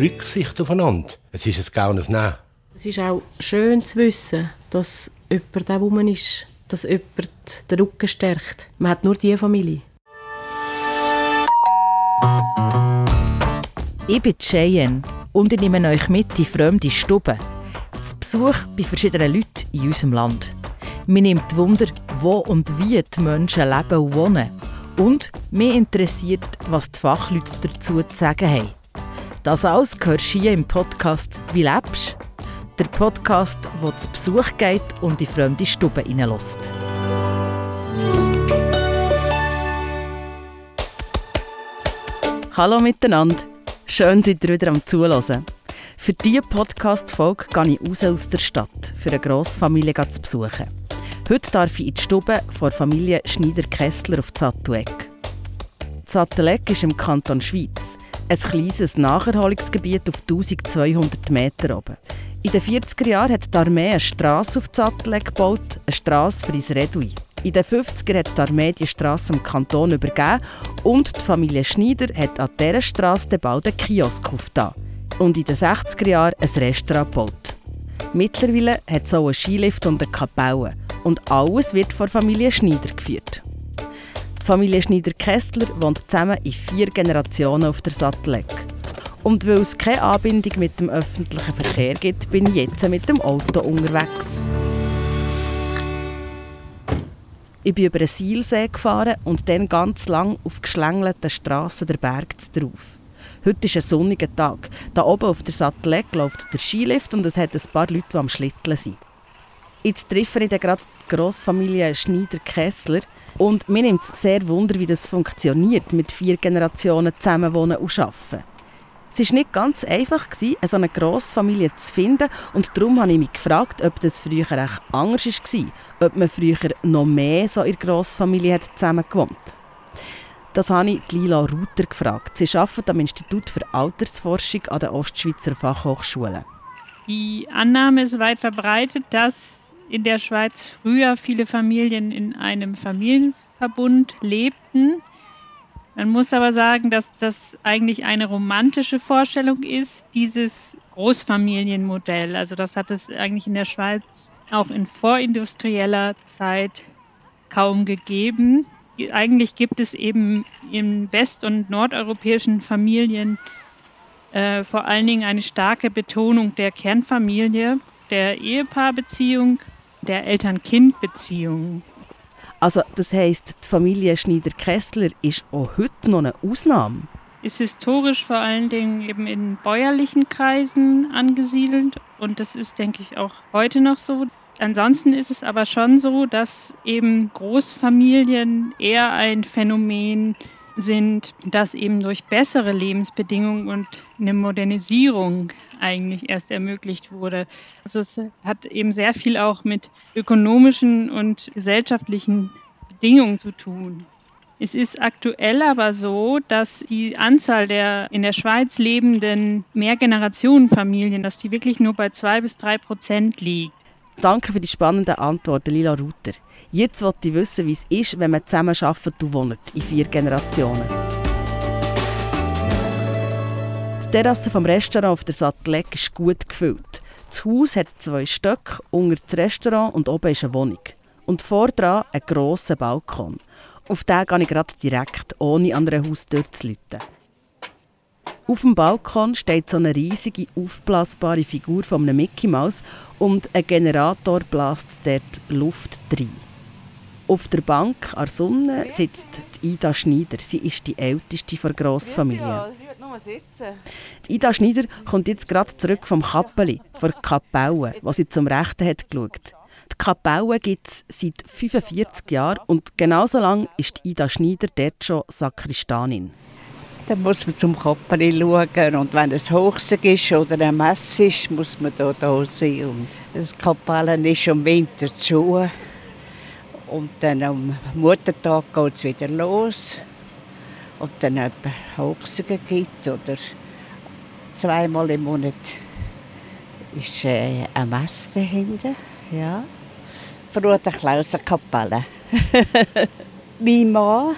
Rücksicht aufeinander. Es ist ein gaunes Nehmen. Es ist auch schön zu wissen, dass jemand der Woman ist, dass jemand den Rücken stärkt. Man hat nur diese Familie. Ich bin Cheyenne und ich nehme euch mit in fremde Stuben. Zu Besuch bei verschiedenen Leuten in unserem Land. Mir nimmt Wunder, wo und wie die Menschen leben und wohnen. Und mich interessiert, was die Fachleute dazu zu sagen haben. Das alles gehört hier im Podcast «Wie lebst?», der Podcast, der zu Besuch geht und in fremde Stuben hineinlässt. Hallo miteinander, schön seid ihr wieder am Zuhören. Für diese Podcast-Folge gehe ich raus aus der Stadt, für eine Grossfamilie zu besuchen. Heute darf ich in die Stube von Familie Schneider-Kessler auf Zattueck. Zattueck ist im Kanton Schweiz, ein kleines Nacherholungsgebiet auf 1200 Meter oben. In den 40er Jahren hat die Armee eine Strasse auf Zattueck gebaut, eine Strasse für ins Redui. In den 50er hat die Armee die Strasse am Kanton übergeben und die Familie Schneider hat an dieser Strasse bald einen Kiosk aufgetan und in den 60er Jahren ein Restaurant gebaut. Mittlerweile hat es auch einen Skilift und eine Kapelle und alles wird von Familie Schneider geführt. Die Familie Schneider-Kessler wohnt zusammen in vier Generationen auf der Sattelleck. Und weil es keine Anbindung mit dem öffentlichen Verkehr gibt, bin ich jetzt mit dem Auto unterwegs. Ich bin über einen Seilsee gefahren und dann ganz lang auf geschlängelten Strassen der Berg drauf. Heute ist ein sonniger Tag. Da oben auf der Sattelleck läuft der Skilift und es hat ein paar Leute, die am Schlitteln sind. Jetzt treffe ich gerade die Grossfamilie Schneider-Kessler. Und mir nimmt es sehr Wunder, wie das funktioniert, mit vier Generationen zusammenwohnen und arbeiten. Es war nicht ganz einfach, so eine Grossfamilie zu finden. Und darum habe ich mich gefragt, ob das früher echt anders war. Ob man früher noch mehr so in Grossfamilie hat zusammen gewohnt Das habe ich Lila Ruther gefragt. Sie arbeitet am Institut für Altersforschung an der Ostschweizer Fachhochschule. Die Annahme ist weit verbreitet, dass in der Schweiz früher viele Familien in einem Familienverbund lebten. Man muss aber sagen, dass das eigentlich eine romantische Vorstellung ist, dieses Großfamilienmodell. Also das hat es eigentlich in der Schweiz auch in vorindustrieller Zeit kaum gegeben. Eigentlich gibt es eben in west- und nordeuropäischen Familien äh, vor allen Dingen eine starke Betonung der Kernfamilie, der Ehepaarbeziehung der Eltern-Kind-Beziehung. Also das heißt, die Familie Schneider-Kessler ist auch heute noch eine Ausnahme? Ist historisch vor allen Dingen eben in bäuerlichen Kreisen angesiedelt und das ist, denke ich, auch heute noch so. Ansonsten ist es aber schon so, dass eben Großfamilien eher ein Phänomen sind, das eben durch bessere Lebensbedingungen und eine Modernisierung eigentlich erst ermöglicht wurde. Also es hat eben sehr viel auch mit ökonomischen und gesellschaftlichen Bedingungen zu tun. Es ist aktuell aber so, dass die Anzahl der in der Schweiz lebenden Mehrgenerationenfamilien, dass die wirklich nur bei zwei bis drei Prozent liegt. Danke für die spannende Antwort, Lila Ruther. Jetzt wollte ich wissen, wie es ist, wenn man zusammen arbeitet und wohnt, in vier Generationen. Die Terrasse vom Restaurant auf der Sattelleck ist gut gefüllt. Das Haus hat zwei Stöcke, unter das Restaurant und oben ist eine Wohnung. Und vordran ein grosser Balkon. Auf den gehe ich gerade direkt, ohne an einer Haustür zu läuten. Auf dem Balkon steht so eine riesige, aufblasbare Figur von einem Mickey Mouse und ein Generator bläst dort Luft rein. Auf der Bank an der Sonne sitzt Ida Schneider. Sie ist die älteste der Grossfamilie. Die Ida Schneider kommt jetzt gerade zurück vom Kappeli, von der Kapelle, wo sie zum Rechten hat geschaut. Die Kapelle gibt es seit 45 Jahren und genauso lange ist Ida Schneider dort schon Sakristanin. Dann muss man zum Kappeli schauen und wenn es Hochsig ist oder ein Mess ist, muss man da, da sein. Und das Kapellen ist im Winter zu. Und dann am Muttertag geht es wieder los. Und dann etwa Hochsigen gibt oder zweimal im Monat ist äh, ein Mess dahinter. Ja. Bruder Klaus Kapelle. mein Mann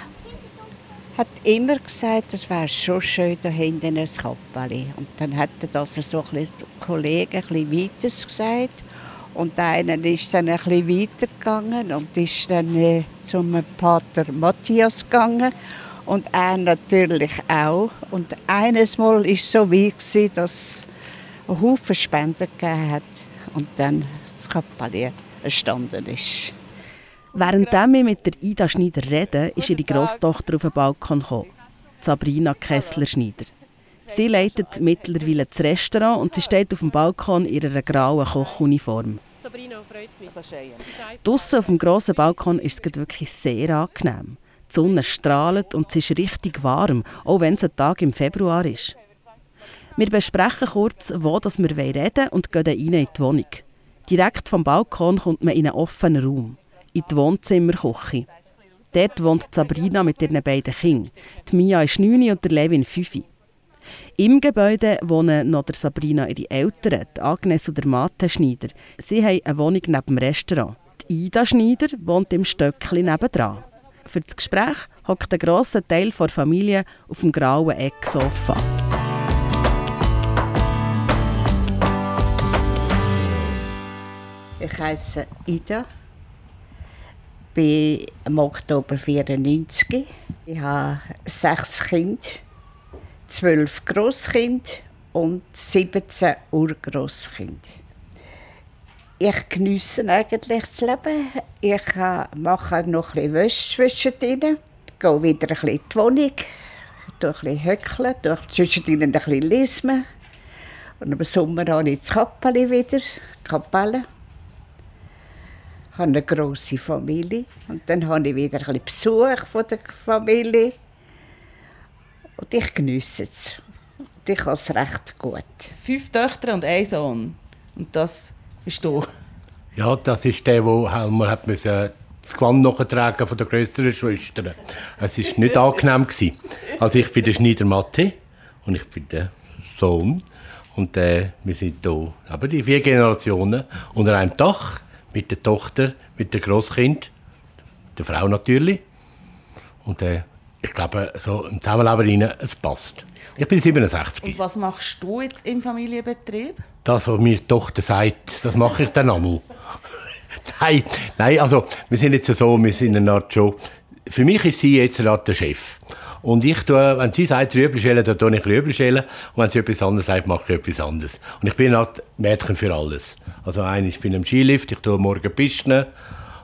hat immer gesagt, es wäre schon schön da hinten ein Kappeli. Und dann hat er das so ein bisschen Kollegen ein weiter gesagt. Und einer ist dann ein bisschen weitergegangen und ist dann äh, zum Pater Matthias gegangen. Und er natürlich auch. Und eines Mal war es so weit, dass es Haufen Spenden gegeben hat. Und dann das Kappeli entstanden ist. Während wir mit der Ida Schneider reden, ist ihre Großtochter auf den Balkon gekommen. Sabrina Kessler-Schneider. Sie leitet mittlerweile das Restaurant und sie steht auf dem Balkon in ihrer grauen Kochuniform. Sabrina, freut mich. Draussen auf dem grossen Balkon ist es wirklich sehr angenehm. Die Sonne strahlt und es ist richtig warm, auch wenn es ein Tag im Februar ist. Wir besprechen kurz, wo wir reden wollen und gehen dann rein in die Wohnung. Direkt vom Balkon kommt man in einen offenen Raum in die Wohnzimmerküche. Dort wohnt Sabrina mit ihren beiden Kindern. Die Mia ist 9 und der Levin 5. Im Gebäude wohnen noch der Sabrina ihre Eltern, die Agnes und der Mathe Schneider. Sie haben eine Wohnung neben dem Restaurant. Die Ida Schneider wohnt im Stöckli nebendran. Für das Gespräch hockt ein grosser Teil der Familie auf dem grauen Ecksofa. Ich heiße Ida bin im Oktober 94. Ich habe sechs Kinder, zwölf Grosskinder und 17 Urgrosskinder. Ich genieße eigentlich das Leben. Ich mache noch ein bisschen Wäsche zwischendrin, gehe wieder ein bisschen in die Wohnung, tue ein bisschen höckeln, tue zwischendrin ein bisschen lesen. Und im Sommer habe ich das Kappeli wieder, Kapelle habe eine grosse Familie. Und dann habe ich wieder ein bisschen Besuch von der Familie. Und ich genieße es. Und ich habe es recht gut. Fünf Töchter und ein Sohn. Und das bist du? Ja, das ist der, der man hat müssen das Gewand nachtragen von der größeren Schwester. Es war nicht angenehm. Also ich bin der Schneider Mathe und ich bin der Sohn. Und äh, wir sind hier, aber die vier Generationen unter einem Dach mit der Tochter, mit dem Großkind, der Frau natürlich. Und äh, ich glaube, so im Zusammenleben rein, es passt. Ich bin 67. Und was machst du jetzt im Familienbetrieb? Das, was mir die Tochter sagt, das mache ich dann einmal. nein, nein, also wir sind jetzt so, wir sind eine Art schon... Für mich ist sie jetzt eine Art der Chef. Und ich tue, wenn sie sagt, Rüebli schälen, dann tue ich Rüebli schälen. Und wenn sie etwas anderes sagt, mache ich etwas anderes. Und ich bin Art Mädchen für alles. Also ein, ich bin im Skilift, ich tue morgen Pisten.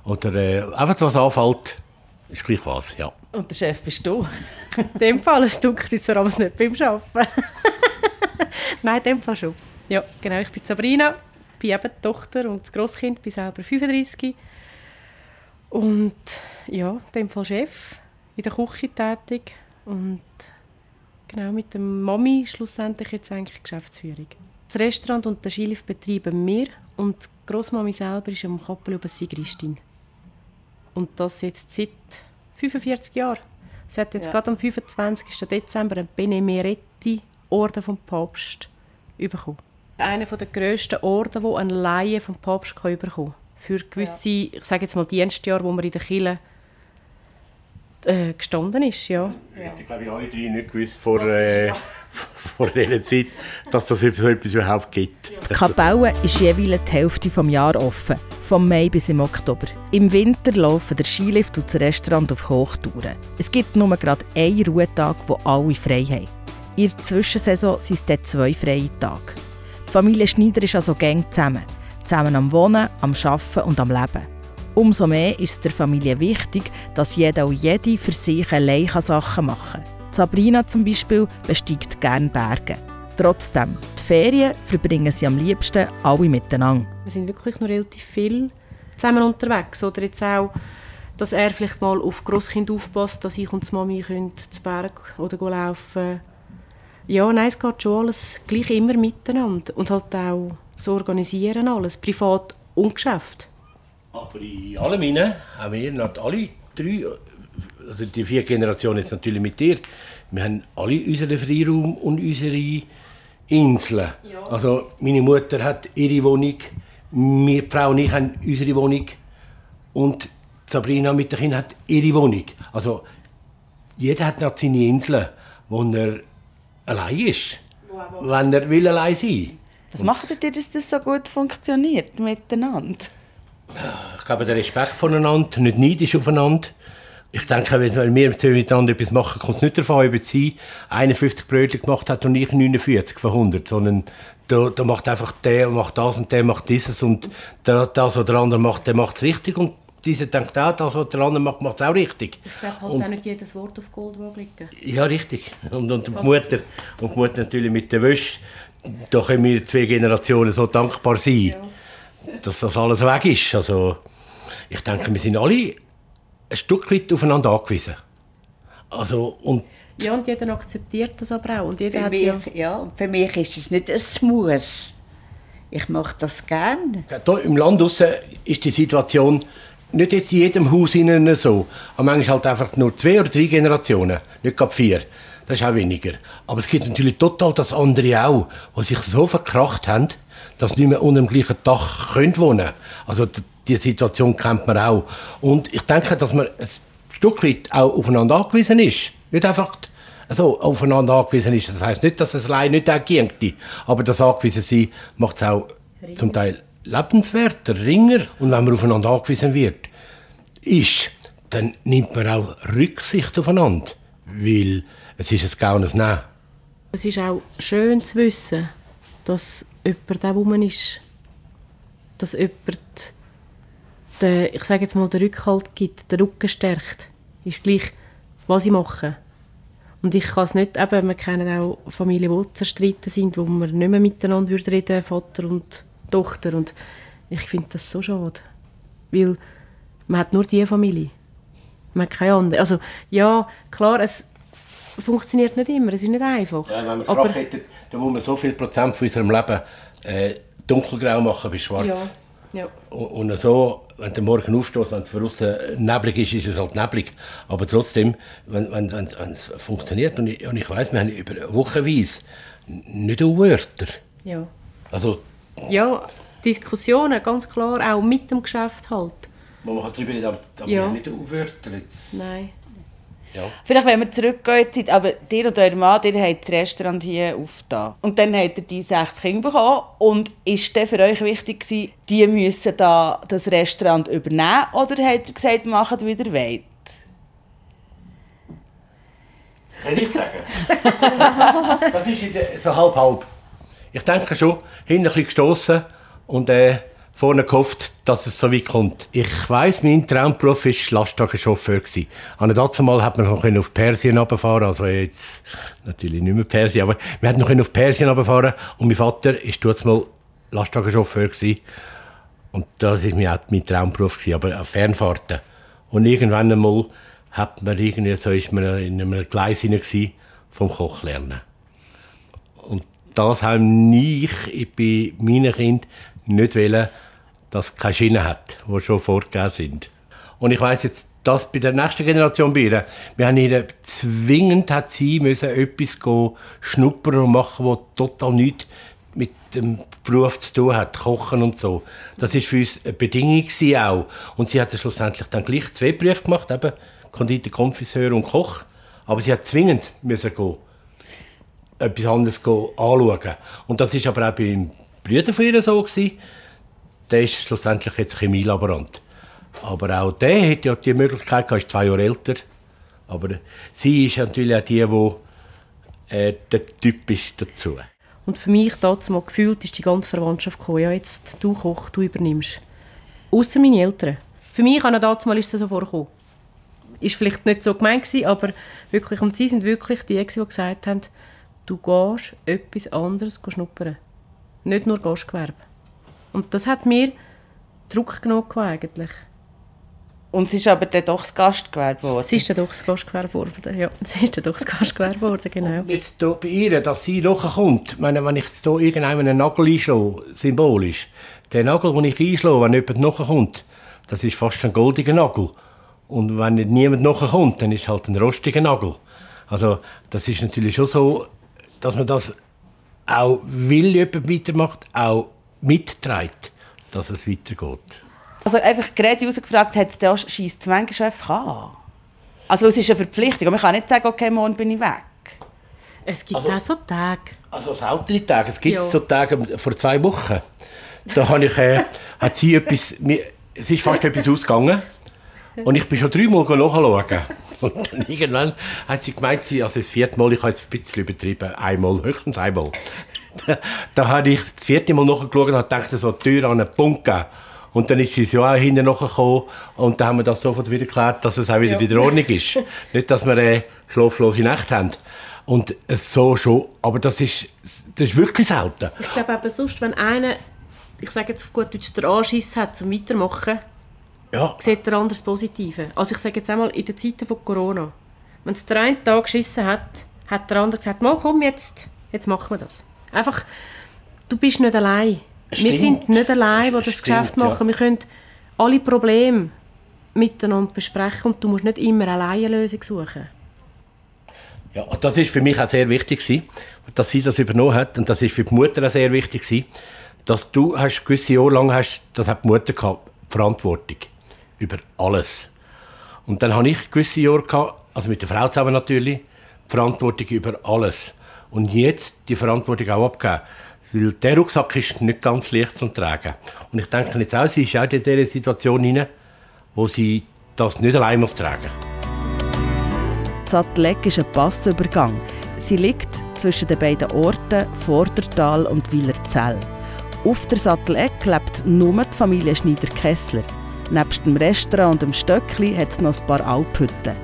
Oder äh, einfach was anfällt, ist gleich was, ja. Und der Chef bist du? in dem Fall, es dunkelt jetzt vor allem nicht beim Arbeiten. Nein, in dem Fall schon. Ja, genau, ich bin Sabrina, bin eben die Tochter und das Grosskind, bin selber 35. Und ja, in dem Fall Chef, in der Küche tätig und genau mit der Mami schlussendlich jetzt eigentlich Geschäftsführung. Das Restaurant und der Skilift betreiben wir und die Grossmami selber ist am Koppel über Sigristin. Und das jetzt seit 45 Jahren. Sie hat jetzt ja. gerade am 25. Dezember einen Benemeretti Orden vom Papst bekommen. Einer der grössten Orden, die ein Laie vom Papst bekommen kann. Für gewisse, ja. ich sage jetzt mal Dienstjahre, wo man in der Kirche äh, gestanden ist, ja. ja. Hätte, glaube ich, alle drei nicht gewusst vor, äh, vor dieser Zeit, dass das so etwas überhaupt gibt. Die Kapelle ist jeweils die Hälfte des Jahres offen, vom Mai bis im Oktober. Im Winter laufen der Skilift und das Restaurant auf Hochtouren. Es gibt nur gerade einen Ruhetag, wo alle frei haben. In der Zwischensaison sind es dann zwei freie Tage. Die Familie Schneider ist also gang zusammen. Zusammen am Wohnen, am Arbeiten und am Leben. Umso mehr ist es der Familie wichtig, dass jeder und jede für sich allein Sachen machen kann. Sabrina zum Beispiel besteigt gerne Berge. Trotzdem, die Ferien verbringen sie am liebsten alle miteinander. Wir sind wirklich noch relativ viel zusammen unterwegs. Oder jetzt auch, dass er vielleicht mal auf Grosskind aufpasst, dass ich und die Mami zu Berg oder laufen Ja, nein, es geht schon alles gleich immer miteinander. Und halt auch so organisieren alles, privat und Geschäft. Aber in allem hinein haben wir alle drei, also die vier Generationen jetzt natürlich mit dir, wir haben alle unseren Freiraum und unsere Inseln. Ja. Also meine Mutter hat ihre Wohnung, wir, die Frau und ich haben unsere Wohnung und Sabrina mit den Kindern hat ihre Wohnung. Also jeder hat noch seine Inseln, wo er allein ist. Wenn er will allein sein Was macht ihr, dass das so gut funktioniert miteinander? Ich glaube, der Respekt voneinander, nicht neidisch aufeinander. Ich denke, wenn wir zwei miteinander etwas machen, kommt es nicht davon, ob sie 51 Brötchen gemacht hat und ich 49 von 100, sondern da, da macht einfach der macht das und der macht dieses und der, das, was der andere macht, der macht es richtig und dieser denkt auch, das, was der andere macht, macht es auch richtig. Ich glaube halt Und- auch nicht jedes Wort auf Goldwaage liegen. Ja, richtig. Und, und, die Mutter, und die Mutter natürlich mit der Wäsche. Da können wir zwei Generationen so dankbar sein, dass das alles weg ist. Also, ich denke, wir sind alle ein Stück weit aufeinander angewiesen. Also, und Ja, und jeder akzeptiert das aber auch. Und jeder Für hat mich, ja... ja, für mich ist es nicht ein Muss. Ich mache das gerne. Hier im Land ist die Situation nicht jetzt in jedem Haus innen so. Aber manchmal halt einfach nur zwei oder drei Generationen, nicht gerade vier. Das ist auch weniger. Aber es gibt natürlich total das andere auch, die sich so verkracht haben, dass nicht mehr unter dem gleichen Dach können wohnen Also d- die Situation kennt man auch. Und ich denke, dass man ein Stück weit auch aufeinander angewiesen ist. Nicht einfach also aufeinander angewiesen ist. Das heißt nicht, dass es allein nicht auch ginge. Aber das angewiesen sein macht es auch zum Teil lebenswerter, ringer. Und wenn man aufeinander angewiesen wird, ist, dann nimmt man auch Rücksicht aufeinander. Weil es ist ein Gaunes Nehmen. Es ist auch schön zu wissen, dass jemand da rum ist. Dass jemand, den, ich sage jetzt mal, den Rückhalt gibt, den Rücken stärkt. Ist gleich, was ich mache. Und ich kann es nicht, eben, wir kennen auch Familien, die zerstritten sind, wo man nicht mehr miteinander würde reden Vater und Tochter. Und ich finde das so schade. Weil man hat nur diese Familie. Man hat keine andere. Also, ja, klar, es funktioniert nicht immer, es ist nicht einfach. Ja, wenn wir Krach hätten, dann muss man so viel Prozent von unserem Leben äh, dunkelgrau machen bis schwarz. Ja, ja. Und, und so, wenn der Morgen aufsteht, wenn es von außen neblig ist, ist es halt neblig. Aber trotzdem, wenn, wenn, wenn, wenn es funktioniert, und ich, und ich weiss, wir haben über Wochenweise nicht auch Wörter. Ja. Also, ja, Diskussionen, ganz klar, auch mit dem Geschäft halt. wo man kann darüber reden, aber, aber Ja. wir nicht auch Wörter. Jetzt. Nein. Ja. Vielleicht, wenn wir zurückgehen, Zeit, aber dir und euer Mann, ihr habt das Restaurant hier aufgetan. Und dann habt ihr die sechs Kinder bekommen. Und ist dann für euch wichtig gewesen, die müssen da das Restaurant übernehmen? Oder habt ihr gesagt, macht wie ihr wollt? Soll ich sagen? das ist so halb-halb. Ich denke schon, hinten ein bisschen gestossen und äh, vorne gehofft, dass es so weit kommt. Ich weiss, mein Traumberuf war Lastwagenchauffeur. An dazu mal hat man noch auf Persien runterfahren also jetzt natürlich nicht mehr Persien, aber wir hatten noch auf Persien runterfahren und mein Vater war dort mal Lastwagenchauffeur. Und das war mein, mein Traumberuf, aber auf Fernfahrten. Und irgendwann einmal hat man irgendwie, so ist man in einem Gleis hinein vom Koch lernen. Und das haben ich bei meinen Kindern nicht wollen, dass es keine Schiene hat, die schon vorgegeben sind. Und ich weiss jetzt, dass bei der nächsten Generation bei ihr, wir haben ihr zwingend hat sie müssen etwas schnuppern und machen, was total nichts mit dem Beruf zu tun hat, Kochen und so. Das ist für uns eine Bedingung auch. Und sie hat dann schlussendlich dann gleich zwei Berufe gemacht, eben Konditor, Konfiseur und Koch. Aber sie hat zwingend müssen gehen etwas anderes go anschauen. Und das ist aber auch beim Brüder von ihr so gewesen. Der ist schlussendlich jetzt Chemielaborant. Aber auch der hat ja die Möglichkeit, gehabt, ist zwei Jahre älter. Aber sie ist natürlich auch die, die äh, der Typ ist dazu. Und für mich dazu mal gefühlt ist die ganze Verwandtschaft gekommen, ja jetzt du Koch, du übernimmst. Außer meine Eltern. Für mich an dazu mal ist es so vorgekommen. Ist vielleicht nicht so gemeint gewesen, aber wirklich, und sie sind wirklich die, die gesagt haben, du gehst etwas anderes schnuppern. Nicht nur Gastgewerbe. Und das hat mir Druck genommen eigentlich. Und es ist aber dann doch das Gastgewerbe geworden. Es ist dann doch das Gastgewerbe geworden. Ja, es ist dann doch das Gastgewerbe geworden, genau. Jetzt hier bei ihr, dass sie nachkommt, ich meine, wenn ich jetzt hier irgendeinem einen Nagel einschlage, symbolisch, der Nagel, den ich einschlage, wenn jemand nachkommt, das ist fast ein goldiger Nagel. Und wenn nicht niemand nachkommt, dann ist es halt ein rostiger Nagel. Also das ist natürlich schon so, dass man das auch will, jemand weitermacht, auch mitträgt, dass es weitergeht. Also einfach gerade rausgefragt, hat es da scheiß Zwängerchef gehabt? Also es ist eine Verpflichtung. Man kann nicht sagen, okay, morgen bin ich weg. Es gibt Also- auch so Tage. Also seltene Tage. Es gibt Ja. so Tage vor zwei Wochen. Da habe ich, äh, hat sie etwas, mir, es ist fast etwas ausgegangen. Und ich bin schon dreimal nachschauen. Und dann irgendwann hat sie gemeint, sie, also das vierte Mal, ich habe jetzt ein bisschen übertrieben, einmal, höchstens einmal. da, habe ich das vierte Mal nachgeschaut und habe gedacht, so die Tür an einen Punkt gegeben. Und dann ist sie so auch hinten nachgekommen und dann haben wir das sofort wieder geklärt, dass es auch wieder in der Ordnung ist. Nicht, dass wir äh, schlaflose Nacht haben. Und es so schon, aber das ist, das ist wirklich selten. Ich glaube aber sonst, wenn einer, ich sage jetzt auf gut Deutsch, den Anschiss hat zum Weitermachen, Ja, sieht er anders Positive. Also ich sage jetzt einmal, in den Zeiten von Corona, wenn es der eine Tag geschissen hat, hat der andere gesagt, mal komm jetzt, jetzt machen wir das. Einfach, du bist nicht allein. Wir Stimmt. sind nicht allein, die das Geschäft ja. machen. Wir können alle Probleme miteinander besprechen und du musst nicht immer alleine eine Lösung suchen. Ja, und das ist für mich auch sehr wichtig gewesen, dass sie das übernommen hat und das ist für die Mutter auch sehr wichtig gewesen, dass du hast gewisse Jahre lang hast, das hat die Mutter gehabt, Verantwortung über alles. Und dann habe ich gewisse Jahre gehabt, also mit der Frau zusammen natürlich, Verantwortung über alles. Und jetzt die Verantwortung auch abgeben. Weil der Rucksack ist nicht ganz leicht zu tragen. Und ich denke jetzt auch, sie ist auch in dieser Situation hinein, wo sie das nicht allein muss tragen Zattleck ist ein Passübergang. Sie liegt zwischen den beiden Orten Vordertal und Wielerzell. Auf der Sattleck lebt nur die Familie Schneider-Kessler. Nebst dem Restaurant und dem Stöckli hat es noch ein paar Alphütten.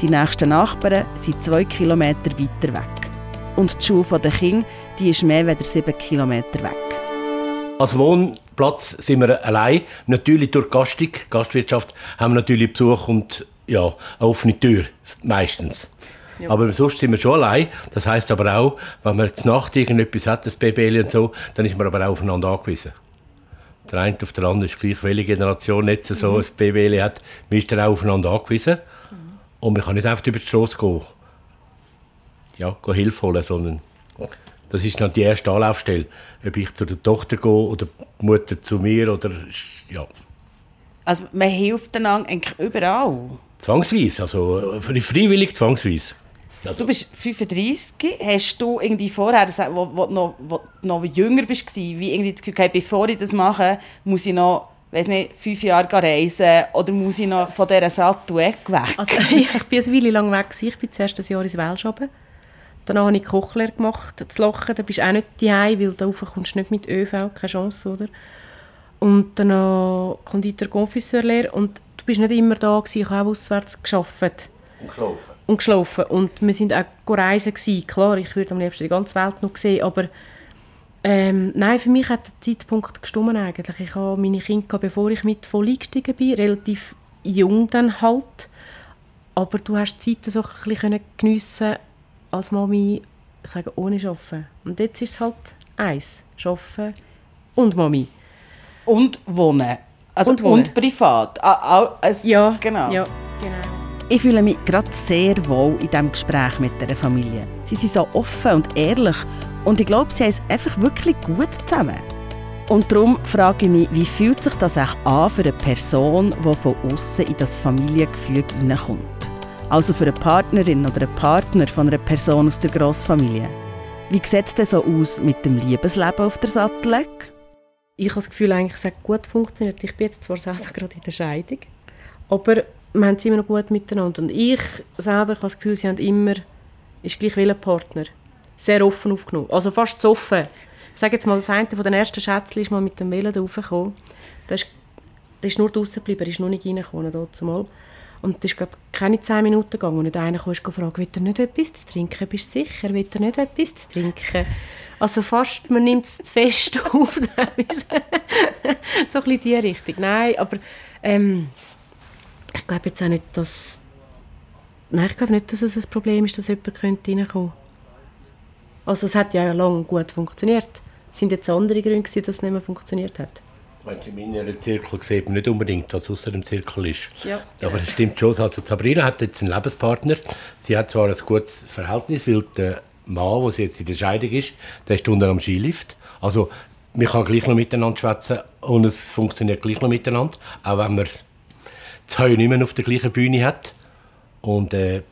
Die nächsten Nachbarn sind zwei Kilometer weiter weg. Und die Schule der Kinder die ist mehr als sieben Kilometer weg. Als Wohnplatz sind wir allein. Natürlich durch Gastung, Gastwirtschaft, haben wir natürlich Besuch und ja, eine offene Tür, meistens. Aber sonst sind wir schon allein. Das heißt aber auch, wenn man zur Nacht irgendetwas hat, das Baby und so, dann ist man aber auch aufeinander angewiesen. Der eine auf der anderen ist gleich, welche Generation jetzt so ein Baby hat, man ist dann auch aufeinander angewiesen. Und man kann nicht einfach über die Straße gehen, ja, Hilfe holen, sondern das ist dann die erste Anlaufstelle. Ob ich zu der Tochter gehe oder die Mutter zu mir oder ja, Also man hilft einander eigentlich überall. zwangsweise, also äh, freiwillig zwangsweise. Du bist 35. Hast du irgendwie vorher, wo, wo, du noch, wo du noch jünger warst, wie irgendwie das Gefühl gehabt, bevor ich das mache, muss ich noch weiss nicht, fünf Jahre reisen oder muss ich noch von dieser Sattel weg? Also, ich war eine Weile lang weg. Ich bin zuerst ein Jahr ins Welschhaben. Danach habe ich Kochlehre gemacht, zu Lachen. Da bist du auch nicht daheim, weil da rauf kommst du nicht mit ÖV, keine Chance, oder? Und dann noch Konditor Confiseurlehre. Und du bist nicht immer da gewesen. Ich habe auch auswärts gearbeitet Und geschlafen. und geschlafen. Und wir sind auch reisen gewesen. Klar, ich würde am liebsten die ganze Welt noch sehen, aber ähm, nein, für mich hat der Zeitpunkt gestimmt eigentlich. Ich habe meine Kinder, bevor ich mit voll eingestiegen bin, relativ jung dann halt. Aber du hast die Zeit so ein bisschen geniessen als Mami, ich sage, ohne Arbeiten. Und jetzt ist es halt eins, Arbeiten und Mami. Und wohnen. Also Und und, wohnen. privat. Ah, ah, es- Ja, genau. Ja, genau. Ich fühle mich gerade sehr wohl in diesem Gespräch mit der Familie. Sie sind so offen und ehrlich und ich glaube, sie haben es einfach wirklich gut zusammen. Und darum frage ich mich, wie fühlt sich das auch an für eine Person, die von außen in das Familiengefüge hineinkommt? Also für eine Partnerin oder einen Partner von einer Person aus der Grossfamilie. Wie sieht es denn so aus mit dem Liebesleben auf der Sattelleck? Ich habe das Gefühl, eigentlich, es hat gut funktioniert. Ich bin jetzt zwar selber gerade in der Scheidung, aber wir haben es immer noch gut miteinander. Und ich selber habe das Gefühl, sie haben immer, ist gleich wie ein Partner, sehr offen aufgenommen. Also fast zu offen. Ich sage jetzt mal, das eine von den ersten Schätzchen ist mal mit dem Velo da raufgekommen. Der ist, der ist nur draußen geblieben, er ist noch nicht reingekommen. Und es ist, glaube ich, keine zehn Minuten gegangen. Und einer kam und gefragt, will er nicht etwas zu trinken? Bist du sicher? Will er nicht etwas zu trinken? Also fast, man nimmt es zu fest auf. so ein bisschen die Richtung. Nein, aber ähm, ich glaube jetzt auch nicht, dass... Nein, ich glaube nicht, dass es ein Problem ist, dass jemand könnte reinkommen könnte. Also es hat ja lange gut funktioniert. Es sind jetzt andere Gründe, dass es nicht mehr funktioniert hat. In meinem Zirkel sieht man nicht unbedingt, was außer dem Zirkel ist. Ja. Aber es stimmt schon. Also Sabrina hat jetzt einen Lebenspartner. Sie hat zwar ein gutes Verhältnis, weil der Mann, der jetzt in der Scheidung ist, der ist unten am Skilift. Also man kann gleich noch miteinander schwätzen und es funktioniert gleich noch miteinander, auch wenn man Heu nicht mehr auf der gleichen Bühne hat. Und äh,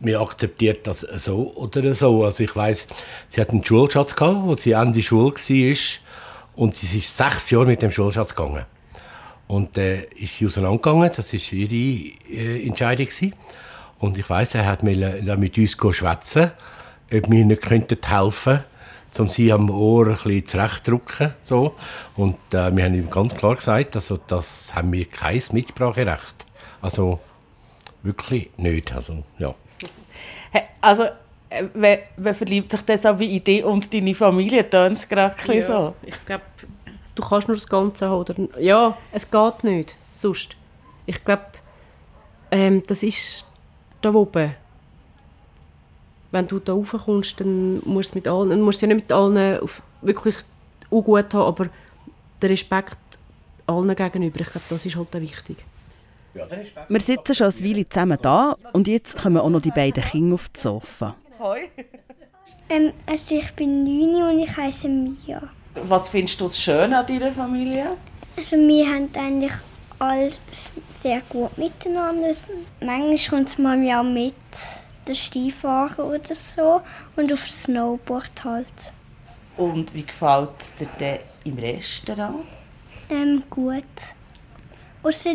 man akzeptiert das so oder so. Also ich weiß, sie hat einen Schulschatz gehabt, wo sie Ende Schule war und sie ist sechs Jahre mit dem Schulschatz gegangen. Und äh, ist sie auseinandergegangen, das war ihre äh, Entscheidung. Gewesen. Und ich weiß, er hat mit uns schwätzen, ob wir nicht helfen könnten, um sie am Ohr ein bisschen zurechtzudrücken. So. Und äh, wir haben ihm ganz klar gesagt, also, das haben wir kein Mitspracherecht. Also wirklich nicht. Also, ja. Also, wer, wer verliebt sich das auch wie Idee und deine Familie? Tönt es gerade ja, so? Ich glaube, du kannst nur das Ganze haben. Oder, ja, es geht nicht. Sonst. Ich glaube, ähm, das ist da oben. Wenn du da raufkommst, dann musst du mit allen, dann musst du ja nicht mit allen auf, wirklich gut haben, aber der Respekt allen gegenüber, ich glaube, das ist halt wichtig. Wir sitzen schon eine Weile zusammen da und jetzt kommen auch noch die beiden Kinder auf das Sofa. Hoi. Ähm, also ich bin neun und ich heiße Mia. Was findest du schön an deiner Familie? Also wir haben eigentlich alles sehr gut miteinander. Manchmal kommt es mal auch mit der Skifahren oder so und auf dem Snowboard halt. Und wie gefällt es dir denn im Restaurant? Ähm, gut. Ausser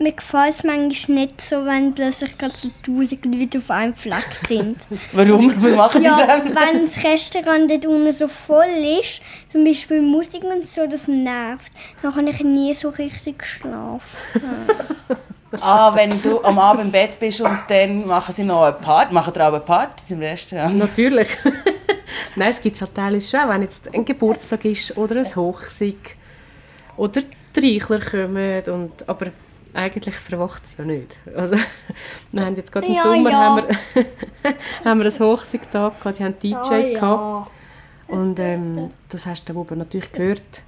mir gefällt es manchmal nicht so, wenn plötzlich gerade so tausend Leute auf einem Fleck sind. Warum? Was machen ja, die dann? wenn das Restaurant dort unten so voll ist, zum Beispiel Musik und so, das nervt. Dann kann ich nie so richtig schlafen. ah, wenn du am Abend im Bett bist und dann machen sie noch eine Party, machen sie auch eine Party im Restaurant? Natürlich. Nein, es gibt halt teilweise schon, wenn jetzt ein Geburtstag ist oder ein Hochsieg oder die Reichler kommen. Und, aber eigentlich verwacht es ja nicht. Also, wir haben jetzt gerade im ja, Sommer ja. Haben wir, haben wir ein Hochsiegtag gehabt, die haben DJ oh, ja. gehabt. Und ähm, das hast du oben natürlich gehört.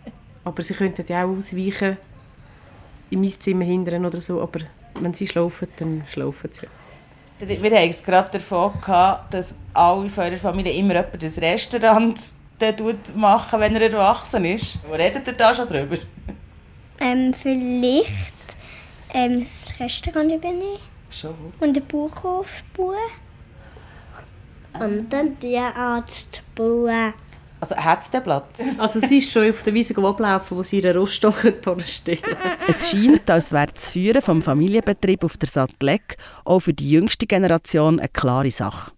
Aber sie könnten ja auch ausweichen in mein Zimmer hindern oder so. Aber wenn sie schlafen, dann schlafen sie ja. Wir haben es gerade davon gehabt, dass alle von eurer Familie immer jemand das Restaurant machen, wenn er erwachsen ist. Wo redet ihr da schon drüber? Ähm, vielleicht ähm, das Restaurant übernehmen. Schon. Und den Bauhof bauen. Und dann den Arzt bauen. Also hat es den Platz? Also sie ist schon auf der Wiese ablaufen, wo sie ihren Roststock stehen Es scheint, als wäre das Führen des Familienbetrieb auf der Sattelleck auch für die jüngste Generation eine klare Sache.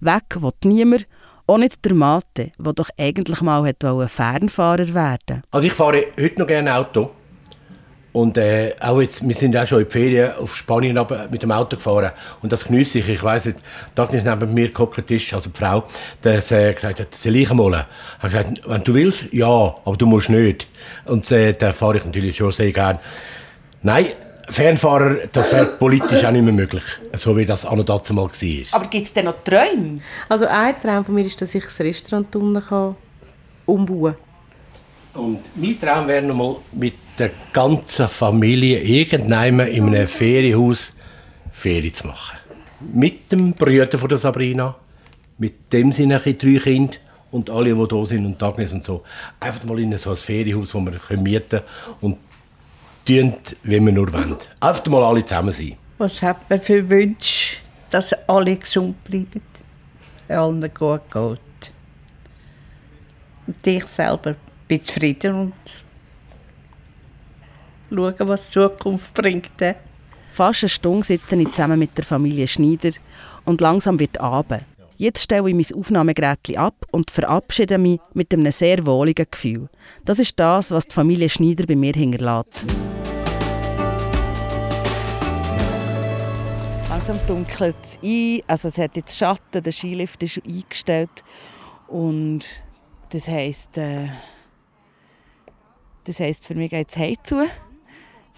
Weg will niemand, auch nicht der Mate, der doch eigentlich mal Fernfahrer werden wollte. Also ich fahre heute noch gerne Auto. Und äh, auch jetzt, wir sind auch schon in die Ferien auf Spanien mit dem Auto gefahren. Und das genieße ich. Ich weiss nicht, Agnes neben mir gehockt ist, also die Frau, die äh, gesagt hat, soll ich mal? Ich habe gesagt, wenn du willst, ja, aber du musst nicht. Und äh, da fahre ich natürlich schon sehr gerne. Nein, Fernfahrer, das wäre politisch auch nicht mehr möglich, so wie das an und dazu mal war. Aber gibt es denn noch Träume? Also ein Traum von mir ist, dass ich das Restaurant unten umbauen kann. Und mein Traum wäre nochmal mit der ganzen Familie irgendwann in einem Ferienhaus Ferien zu machen. Mit dem Brüder von der Sabrina, mit dem sind drei Kinder und alle, die da sind und Agnes und so. Einfach mal in so ein Ferienhaus, wo wir mieten können und tun, wie wir nur wollen. Einfach mal alle zusammen sein. Was hat man für Wünsche, dass alle gesund bleiben, allen gut geht. Und ich selber bin zufrieden und schauen, was die Zukunft bringt. Fast eine Stunde sitze ich zusammen mit der Familie Schneider und langsam wird Abend. Jetzt stelle ich mein Aufnahmegerät ab und verabschiede mich mit einem sehr wohligen Gefühl. Das ist das, was die Familie Schneider bei mir hinterlässt. Langsam dunkelt es ein. Also es hat jetzt Schatten, der Skilift ist eingestellt. Und das heisst, äh, das heisst für mich geht es heim zu.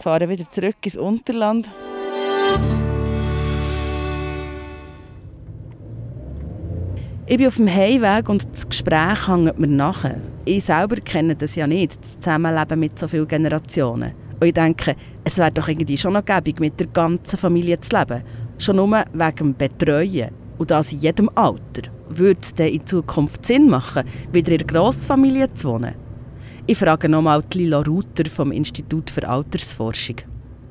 Fahren wieder zurück ins Unterland. Ich bin auf dem Heimweg und das Gespräch hängt mir nach. Ich selber kenne das ja nicht, das Zusammenleben mit so vielen Generationen. Und ich denke, es wäre doch irgendwie schon noch gäbig, mit der ganzen Familie zu leben. Schon nur wegen dem Betreuen. Und das in jedem Alter. Würde es in Zukunft Sinn machen, wieder in der Grossfamilie zu wohnen? Ich frage nochmal Lila Ruther vom Institut für Altersforschung.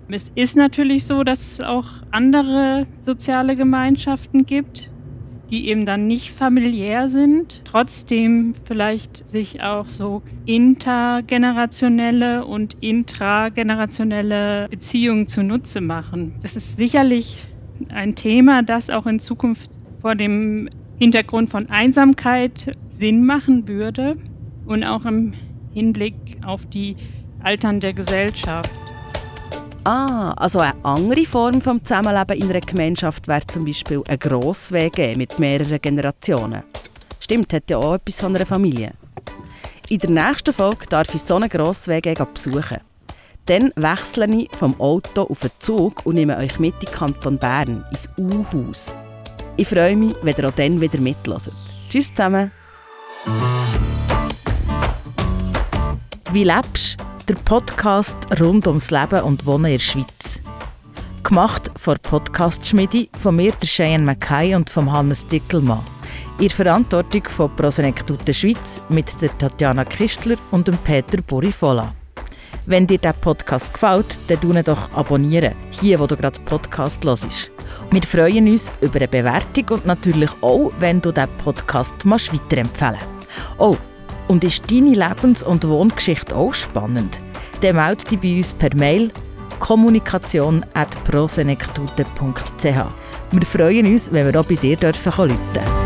Es ist natürlich so, dass es auch andere soziale Gemeinschaften gibt, die eben dann nicht familiär sind, trotzdem vielleicht sich auch so intergenerationelle und intragenerationelle Beziehungen zunutze machen. Das ist sicherlich ein Thema, das auch in Zukunft vor dem Hintergrund von Einsamkeit Sinn machen würde und auch im Hinblick auf die alternde Gesellschaft. Ah, also eine andere Form vom Zusammenleben in einer Gemeinschaft wäre zum Beispiel ein Grosswege mit mehreren Generationen. Stimmt, hat ja auch etwas von einer Familie. In der nächsten Folge darf ich so einen Grosswege besuchen. Dann wechsle ich vom Auto auf den Zug und nehme euch mit in Kanton Bern, ins U-Haus. Ich freue mich, wenn ihr auch dann wieder mithört. Tschüss zusammen! Wie lebst? Der Podcast rund ums Leben und Wohnen in der Schweiz. Gemacht von Podcast-Schmiede von mir, der Cheyenne Mackay und von Hannes Dickelmann. In Verantwortung von Prosenektute Schweiz mit der Tatjana Kistler und dem Peter Borifola. Wenn dir der Podcast gefällt, dann tu doch abonnieren, hier wo du gerade Podcast hörst. Wir freuen uns über eine Bewertung und natürlich auch, wenn du diesen Podcast weiterempfehlen Oh, und ist deine Lebens- und Wohngeschichte auch spannend? Dann melde dich bei uns per Mail kommunikation.prosenektute.ch. Wir freuen uns, wenn wir auch bei dir rufen dürfen.